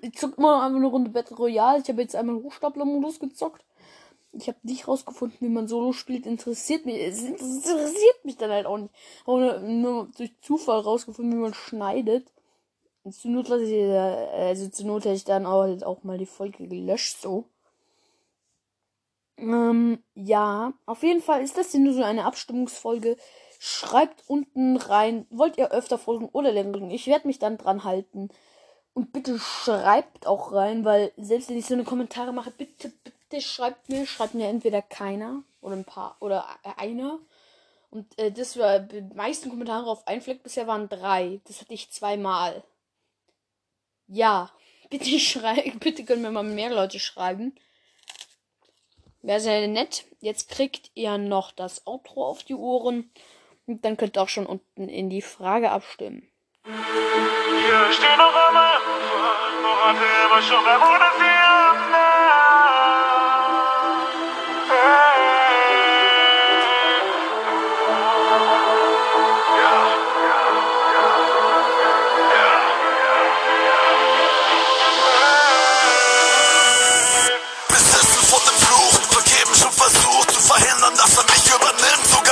ich zock immer einfach eine Runde Battle Royale. Ich habe jetzt einmal Hochstapler-Modus gezockt. Ich habe nicht rausgefunden, wie man Solo spielt. Interessiert mich. Es interessiert mich dann halt auch nicht. Auch nur durch Zufall rausgefunden, wie man schneidet. Zur Not lasse ich, also zur Not hätte ich dann auch, halt auch mal die Folge gelöscht, so. Ähm, ja, auf jeden Fall ist das hier nur so eine Abstimmungsfolge. Schreibt unten rein, wollt ihr öfter folgen oder länger? Ich werde mich dann dran halten. Und bitte schreibt auch rein, weil selbst wenn ich so eine Kommentare mache, bitte, bitte schreibt mir, schreibt mir entweder keiner oder ein paar oder einer. Und äh, das war die meisten Kommentare auf einen Fleck bisher waren drei. Das hatte ich zweimal. Ja, bitte schreiben, bitte können mir mal mehr Leute schreiben. Wäre sehr nett. Jetzt kriegt ihr noch das Outro auf die Ohren. Und dann könnt ihr auch schon unten in die Frage abstimmen. Hier steht verhindern, dass er mich übernimmt. So